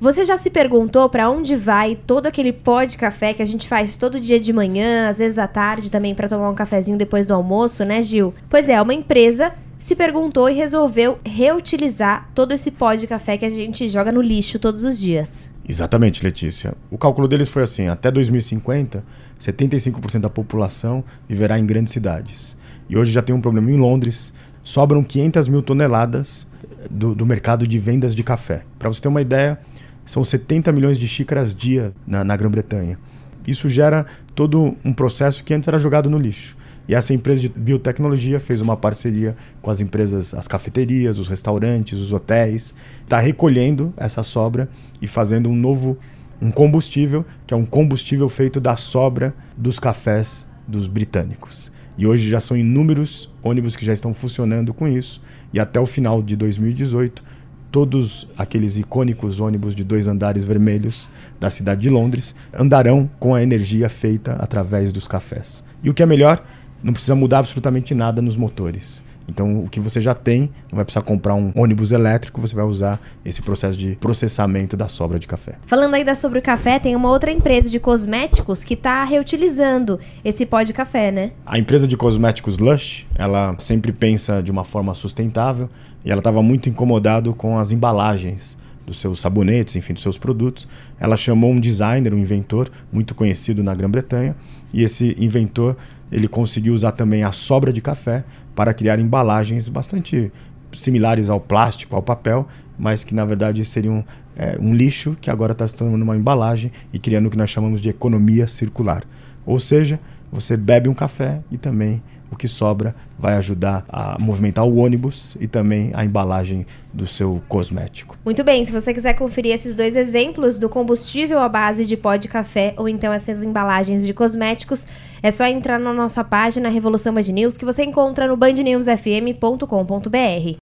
Você já se perguntou para onde vai todo aquele pó de café que a gente faz todo dia de manhã, às vezes à tarde também para tomar um cafezinho depois do almoço, né, Gil? Pois é, uma empresa se perguntou e resolveu reutilizar todo esse pó de café que a gente joga no lixo todos os dias. Exatamente, Letícia. O cálculo deles foi assim: até 2050, 75% da população viverá em grandes cidades. E hoje já tem um problema em Londres, sobram 500 mil toneladas do, do mercado de vendas de café. Para você ter uma ideia, são 70 milhões de xícaras dia na, na Grã-Bretanha. Isso gera todo um processo que antes era jogado no lixo. E essa empresa de biotecnologia fez uma parceria com as empresas, as cafeterias, os restaurantes, os hotéis, está recolhendo essa sobra e fazendo um novo um combustível, que é um combustível feito da sobra dos cafés dos britânicos. E hoje já são inúmeros ônibus que já estão funcionando com isso. E até o final de 2018, todos aqueles icônicos ônibus de dois andares vermelhos da cidade de Londres andarão com a energia feita através dos cafés. E o que é melhor, não precisa mudar absolutamente nada nos motores. Então, o que você já tem, não vai precisar comprar um ônibus elétrico, você vai usar esse processo de processamento da sobra de café. Falando ainda sobre o café, tem uma outra empresa de cosméticos que está reutilizando esse pó de café, né? A empresa de cosméticos Lush, ela sempre pensa de uma forma sustentável e ela estava muito incomodado com as embalagens dos seus sabonetes, enfim, dos seus produtos. Ela chamou um designer, um inventor muito conhecido na Grã-Bretanha, e esse inventor ele conseguiu usar também a sobra de café para criar embalagens bastante similares ao plástico, ao papel, mas que na verdade seriam é, um lixo que agora está se tornando uma embalagem e criando o que nós chamamos de economia circular. Ou seja, você bebe um café e também o que sobra vai ajudar a movimentar o ônibus e também a embalagem do seu cosmético. Muito bem, se você quiser conferir esses dois exemplos do combustível à base de pó de café ou então essas embalagens de cosméticos, é só entrar na nossa página Revolução Band News que você encontra no bandnewsfm.com.br.